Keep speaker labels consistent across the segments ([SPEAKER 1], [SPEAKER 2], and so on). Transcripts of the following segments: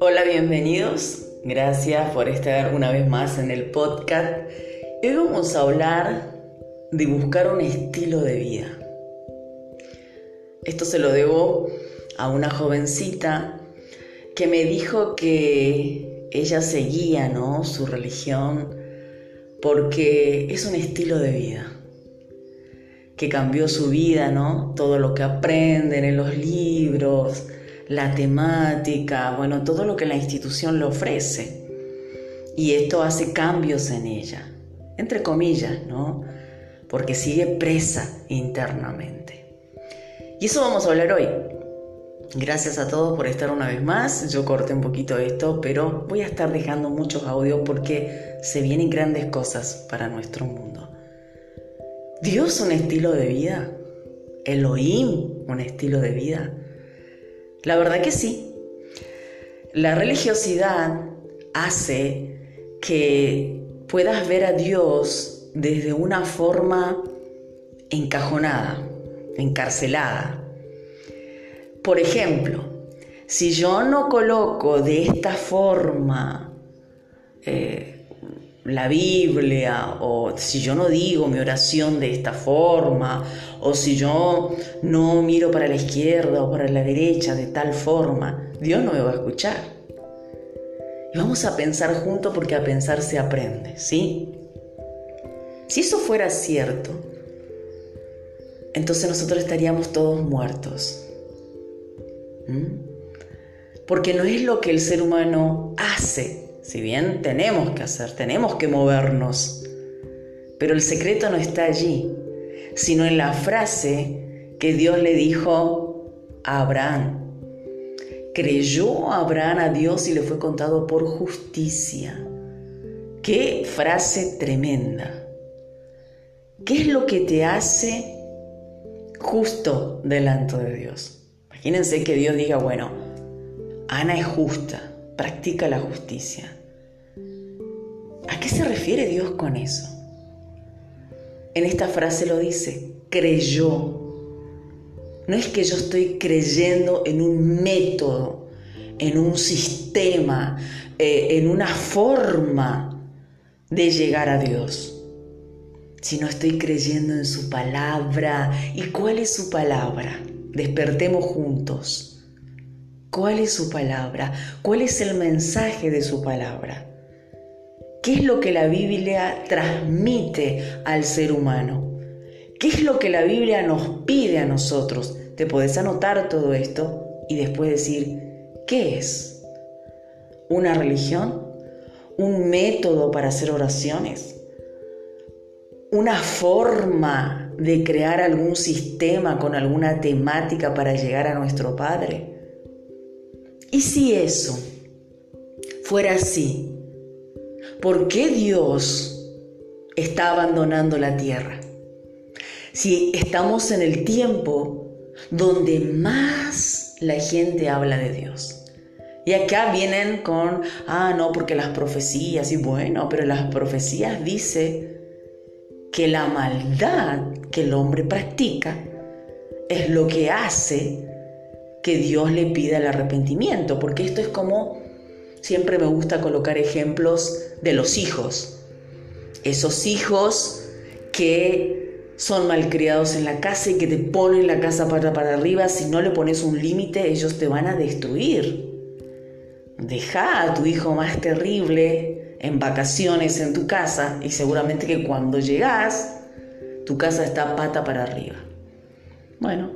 [SPEAKER 1] Hola, bienvenidos. Gracias por estar una vez más en el podcast. Hoy vamos a hablar de buscar un estilo de vida. Esto se lo debo a una jovencita que me dijo que ella seguía ¿no? su religión porque es un estilo de vida que cambió su vida, ¿no? Todo lo que aprenden en los libros, la temática, bueno, todo lo que la institución le ofrece. Y esto hace cambios en ella, entre comillas, ¿no? Porque sigue presa internamente. Y eso vamos a hablar hoy. Gracias a todos por estar una vez más. Yo corté un poquito esto, pero voy a estar dejando muchos audios porque se vienen grandes cosas para nuestro mundo. Dios un estilo de vida. Elohim un estilo de vida. La verdad que sí. La religiosidad hace que puedas ver a Dios desde una forma encajonada, encarcelada. Por ejemplo, si yo no coloco de esta forma eh, la Biblia, o si yo no digo mi oración de esta forma, o si yo no miro para la izquierda o para la derecha de tal forma, Dios no me va a escuchar. Y vamos a pensar juntos porque a pensar se aprende, ¿sí? Si eso fuera cierto, entonces nosotros estaríamos todos muertos. ¿Mm? Porque no es lo que el ser humano hace si bien tenemos que hacer, tenemos que movernos, pero el secreto no está allí, sino en la frase que Dios le dijo a Abraham. Creyó Abraham a Dios y le fue contado por justicia. Qué frase tremenda. ¿Qué es lo que te hace justo delante de Dios? Imagínense que Dios diga, bueno, Ana es justa, practica la justicia. ¿A qué se refiere Dios con eso? En esta frase lo dice, creyó. No es que yo estoy creyendo en un método, en un sistema, eh, en una forma de llegar a Dios, sino estoy creyendo en su palabra. ¿Y cuál es su palabra? Despertemos juntos. ¿Cuál es su palabra? ¿Cuál es el mensaje de su palabra? ¿Qué es lo que la Biblia transmite al ser humano? ¿Qué es lo que la Biblia nos pide a nosotros? Te podés anotar todo esto y después decir, ¿qué es? ¿Una religión? ¿Un método para hacer oraciones? ¿Una forma de crear algún sistema con alguna temática para llegar a nuestro Padre? ¿Y si eso fuera así? ¿Por qué Dios está abandonando la tierra? Si estamos en el tiempo donde más la gente habla de Dios. Y acá vienen con, ah, no, porque las profecías, y bueno, pero las profecías dice que la maldad que el hombre practica es lo que hace que Dios le pida el arrepentimiento, porque esto es como Siempre me gusta colocar ejemplos de los hijos. Esos hijos que son malcriados en la casa y que te ponen la casa para, para arriba, si no le pones un límite, ellos te van a destruir. Deja a tu hijo más terrible en vacaciones en tu casa y seguramente que cuando llegas, tu casa está pata para arriba. Bueno,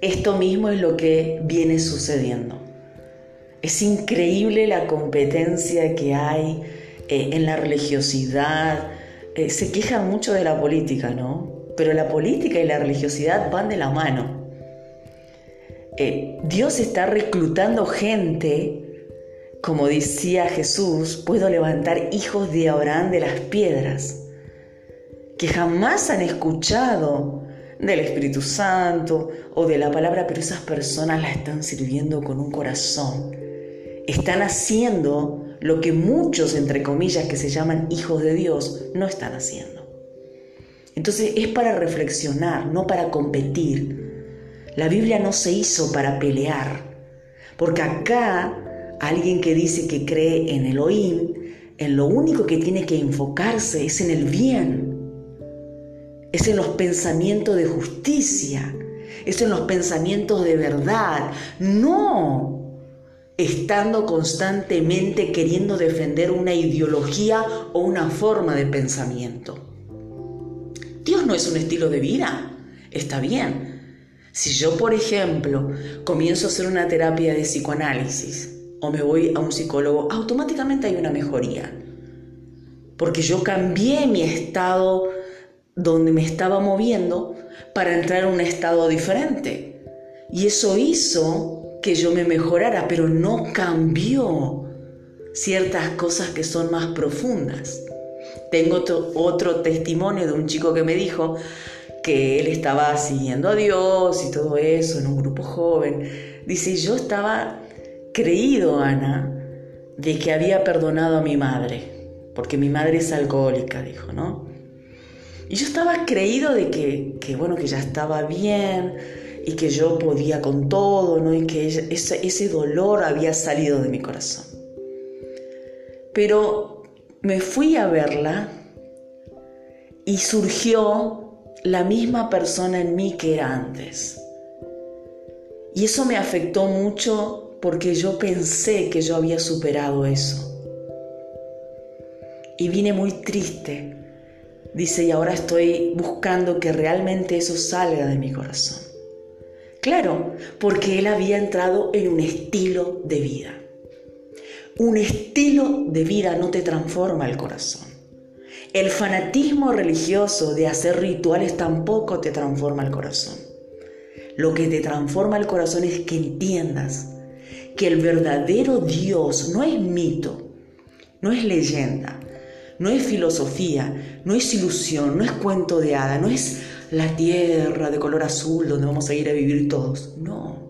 [SPEAKER 1] esto mismo es lo que viene sucediendo. Es increíble la competencia que hay eh, en la religiosidad. Eh, se quejan mucho de la política, ¿no? Pero la política y la religiosidad van de la mano. Eh, Dios está reclutando gente, como decía Jesús, puedo levantar hijos de Abraham de las piedras, que jamás han escuchado del Espíritu Santo o de la palabra, pero esas personas la están sirviendo con un corazón están haciendo lo que muchos, entre comillas, que se llaman hijos de Dios, no están haciendo. Entonces es para reflexionar, no para competir. La Biblia no se hizo para pelear, porque acá alguien que dice que cree en Elohim, en lo único que tiene que enfocarse es en el bien, es en los pensamientos de justicia, es en los pensamientos de verdad, no estando constantemente queriendo defender una ideología o una forma de pensamiento. Dios no es un estilo de vida, está bien. Si yo, por ejemplo, comienzo a hacer una terapia de psicoanálisis o me voy a un psicólogo, automáticamente hay una mejoría. Porque yo cambié mi estado donde me estaba moviendo para entrar a un estado diferente. Y eso hizo que yo me mejorara, pero no cambió ciertas cosas que son más profundas. Tengo otro, testimonio de un chico que me dijo que él estaba siguiendo a Dios y todo eso en un grupo joven. Dice, yo estaba creído, Ana, de que había perdonado a mi madre, porque mi madre es alcohólica, dijo, ¿no? Y yo estaba creído de que, bueno, que ya estaba bien, y que yo podía con todo, ¿no? y que ese, ese dolor había salido de mi corazón. Pero me fui a verla y surgió la misma persona en mí que era antes. Y eso me afectó mucho porque yo pensé que yo había superado eso. Y vine muy triste. Dice, y ahora estoy buscando que realmente eso salga de mi corazón. Claro, porque él había entrado en un estilo de vida. Un estilo de vida no te transforma el corazón. El fanatismo religioso de hacer rituales tampoco te transforma el corazón. Lo que te transforma el corazón es que entiendas que el verdadero Dios no es mito, no es leyenda, no es filosofía, no es ilusión, no es cuento de hada, no es la tierra de color azul donde vamos a ir a vivir todos. No.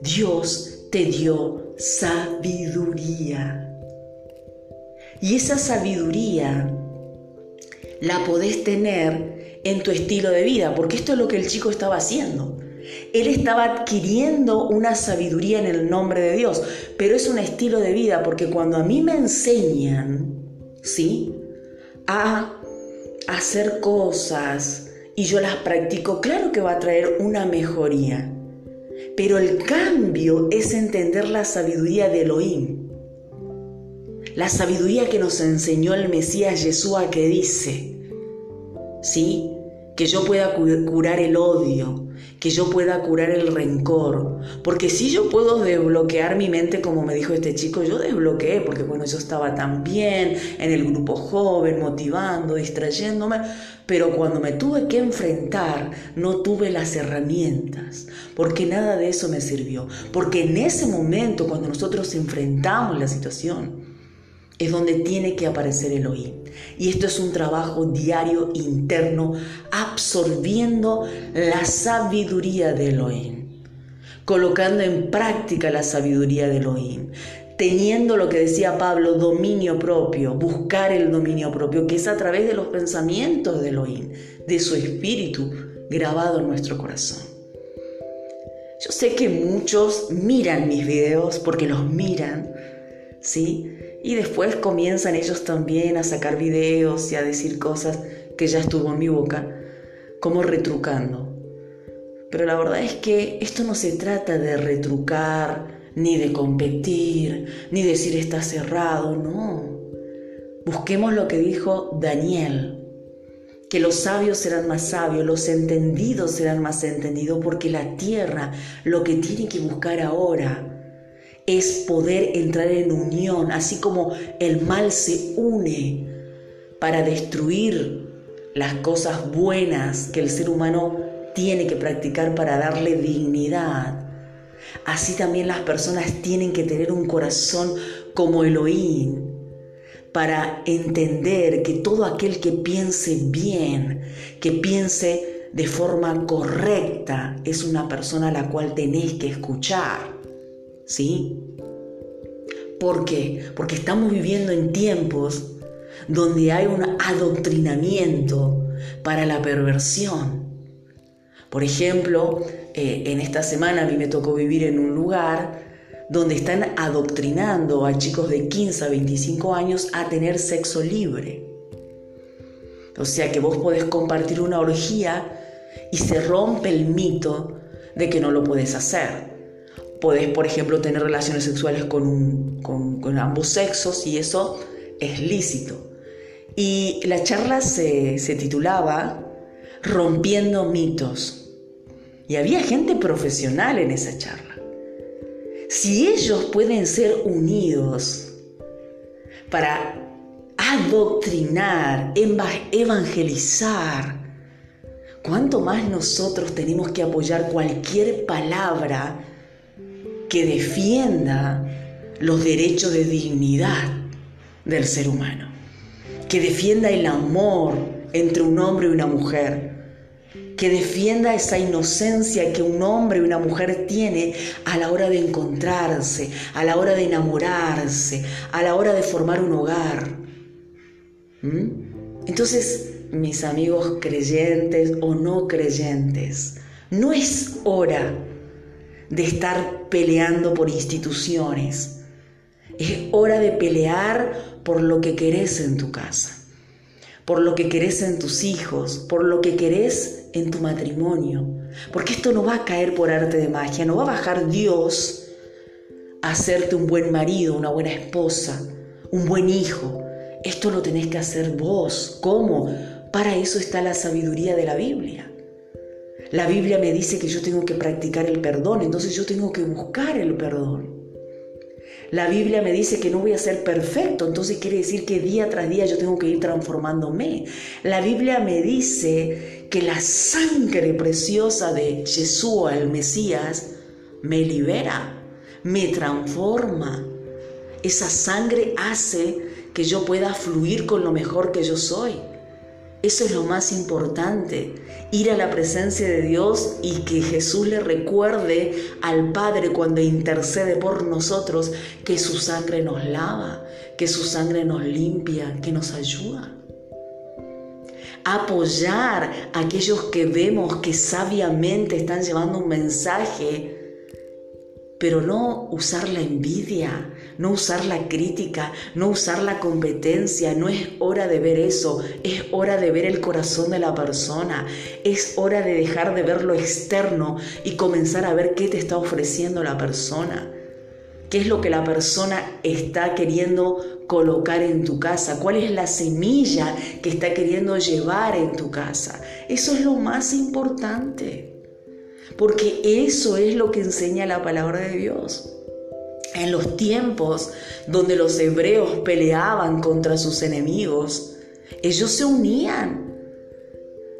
[SPEAKER 1] Dios te dio sabiduría. Y esa sabiduría la podés tener en tu estilo de vida, porque esto es lo que el chico estaba haciendo. Él estaba adquiriendo una sabiduría en el nombre de Dios, pero es un estilo de vida, porque cuando a mí me enseñan, ¿sí? A hacer cosas, y yo las practico, claro que va a traer una mejoría. Pero el cambio es entender la sabiduría de Elohim. La sabiduría que nos enseñó el Mesías Yeshua que dice, ¿sí? Que yo pueda curar el odio, que yo pueda curar el rencor. Porque si yo puedo desbloquear mi mente, como me dijo este chico, yo desbloqueé, porque bueno, yo estaba tan bien en el grupo joven, motivando, distrayéndome, pero cuando me tuve que enfrentar, no tuve las herramientas, porque nada de eso me sirvió. Porque en ese momento, cuando nosotros enfrentamos la situación, es donde tiene que aparecer Elohim. Y esto es un trabajo diario interno, absorbiendo la sabiduría de Elohim, colocando en práctica la sabiduría de Elohim, teniendo lo que decía Pablo, dominio propio, buscar el dominio propio, que es a través de los pensamientos de Elohim, de su espíritu grabado en nuestro corazón. Yo sé que muchos miran mis videos porque los miran, ¿sí? Y después comienzan ellos también a sacar videos y a decir cosas que ya estuvo en mi boca, como retrucando. Pero la verdad es que esto no se trata de retrucar, ni de competir, ni decir está cerrado, no. Busquemos lo que dijo Daniel, que los sabios serán más sabios, los entendidos serán más entendidos, porque la tierra lo que tiene que buscar ahora es poder entrar en unión, así como el mal se une para destruir las cosas buenas que el ser humano tiene que practicar para darle dignidad. Así también las personas tienen que tener un corazón como Elohim para entender que todo aquel que piense bien, que piense de forma correcta, es una persona a la cual tenés que escuchar. ¿Sí? ¿Por qué? Porque estamos viviendo en tiempos donde hay un adoctrinamiento para la perversión. Por ejemplo, eh, en esta semana a mí me tocó vivir en un lugar donde están adoctrinando a chicos de 15 a 25 años a tener sexo libre. O sea que vos podés compartir una orgía y se rompe el mito de que no lo puedes hacer. Podés, por ejemplo, tener relaciones sexuales con, con ambos sexos y eso es lícito. Y la charla se, se titulaba Rompiendo mitos. Y había gente profesional en esa charla. Si ellos pueden ser unidos para adoctrinar, evangelizar, ¿cuánto más nosotros tenemos que apoyar cualquier palabra que defienda los derechos de dignidad del ser humano? Que defienda el amor entre un hombre y una mujer que defienda esa inocencia que un hombre y una mujer tiene a la hora de encontrarse, a la hora de enamorarse, a la hora de formar un hogar. ¿Mm? Entonces, mis amigos creyentes o no creyentes, no es hora de estar peleando por instituciones. Es hora de pelear por lo que querés en tu casa por lo que querés en tus hijos, por lo que querés en tu matrimonio. Porque esto no va a caer por arte de magia, no va a bajar Dios a hacerte un buen marido, una buena esposa, un buen hijo. Esto lo tenés que hacer vos. ¿Cómo? Para eso está la sabiduría de la Biblia. La Biblia me dice que yo tengo que practicar el perdón, entonces yo tengo que buscar el perdón. La Biblia me dice que no voy a ser perfecto, entonces quiere decir que día tras día yo tengo que ir transformándome. La Biblia me dice que la sangre preciosa de Jesús, el Mesías, me libera, me transforma. Esa sangre hace que yo pueda fluir con lo mejor que yo soy. Eso es lo más importante, ir a la presencia de Dios y que Jesús le recuerde al Padre cuando intercede por nosotros que su sangre nos lava, que su sangre nos limpia, que nos ayuda. Apoyar a aquellos que vemos que sabiamente están llevando un mensaje pero no usar la envidia, no usar la crítica, no usar la competencia, no es hora de ver eso, es hora de ver el corazón de la persona, es hora de dejar de ver lo externo y comenzar a ver qué te está ofreciendo la persona. ¿Qué es lo que la persona está queriendo colocar en tu casa? ¿Cuál es la semilla que está queriendo llevar en tu casa? Eso es lo más importante porque eso es lo que enseña la palabra de Dios. En los tiempos donde los hebreos peleaban contra sus enemigos, ellos se unían.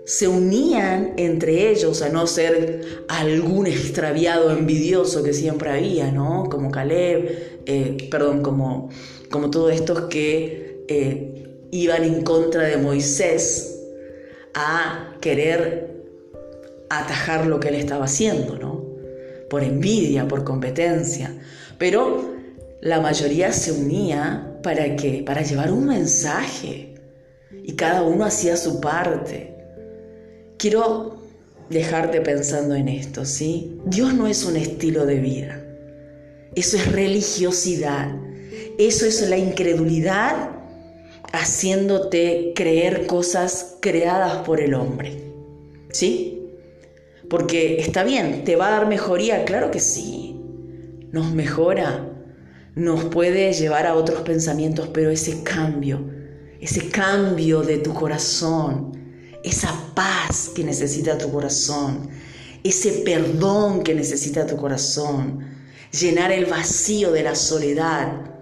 [SPEAKER 1] Se unían entre ellos, a no ser algún extraviado envidioso que siempre había, ¿no? Como Caleb, eh, perdón, como, como todos estos que eh, iban en contra de Moisés a querer atajar lo que él estaba haciendo, ¿no? Por envidia, por competencia. Pero la mayoría se unía para qué? Para llevar un mensaje. Y cada uno hacía su parte. Quiero dejarte pensando en esto, ¿sí? Dios no es un estilo de vida. Eso es religiosidad. Eso es la incredulidad haciéndote creer cosas creadas por el hombre. ¿Sí? Porque está bien, ¿te va a dar mejoría? Claro que sí. Nos mejora, nos puede llevar a otros pensamientos, pero ese cambio, ese cambio de tu corazón, esa paz que necesita tu corazón, ese perdón que necesita tu corazón, llenar el vacío de la soledad,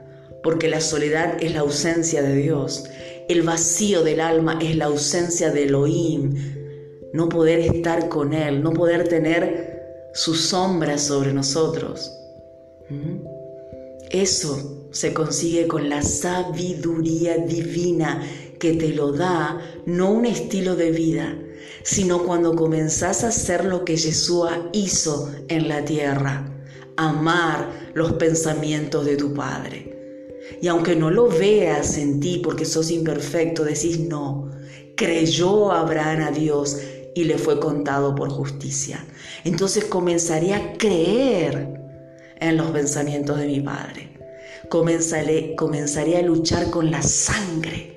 [SPEAKER 1] porque la soledad es la ausencia de Dios, el vacío del alma es la ausencia de Elohim, no poder estar con Él, no poder tener su sombra sobre nosotros. Eso se consigue con la sabiduría divina que te lo da, no un estilo de vida, sino cuando comenzás a hacer lo que Jesús hizo en la tierra, amar los pensamientos de tu Padre. Y aunque no lo veas en ti porque sos imperfecto, decís, no, Creyó Abraham a Dios y le fue contado por justicia. Entonces comenzaré a creer en los pensamientos de mi Padre. Comenzaré, comenzaré a luchar con la sangre,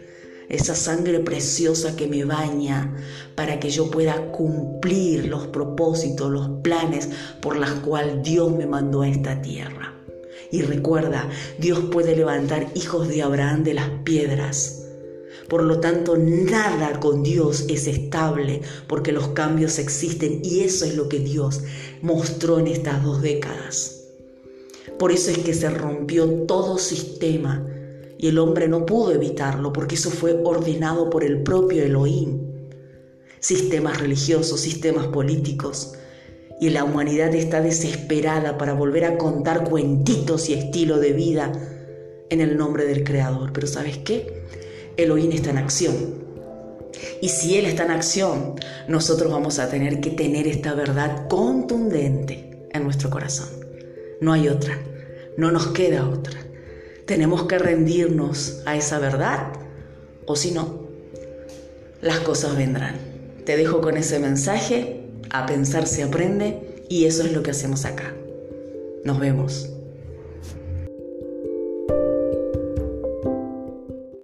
[SPEAKER 1] esa sangre preciosa que me baña para que yo pueda cumplir los propósitos, los planes por los cuales Dios me mandó a esta tierra. Y recuerda, Dios puede levantar hijos de Abraham de las piedras. Por lo tanto, nada con Dios es estable porque los cambios existen y eso es lo que Dios mostró en estas dos décadas. Por eso es que se rompió todo sistema y el hombre no pudo evitarlo porque eso fue ordenado por el propio Elohim. Sistemas religiosos, sistemas políticos, y la humanidad está desesperada para volver a contar cuentitos y estilo de vida en el nombre del Creador. Pero ¿sabes qué? Elohim está en acción. Y si Él está en acción, nosotros vamos a tener que tener esta verdad contundente en nuestro corazón. No hay otra, no nos queda otra. Tenemos que rendirnos a esa verdad o si no, las cosas vendrán. Te dejo con ese mensaje a pensar se aprende y eso es lo que hacemos acá. Nos vemos.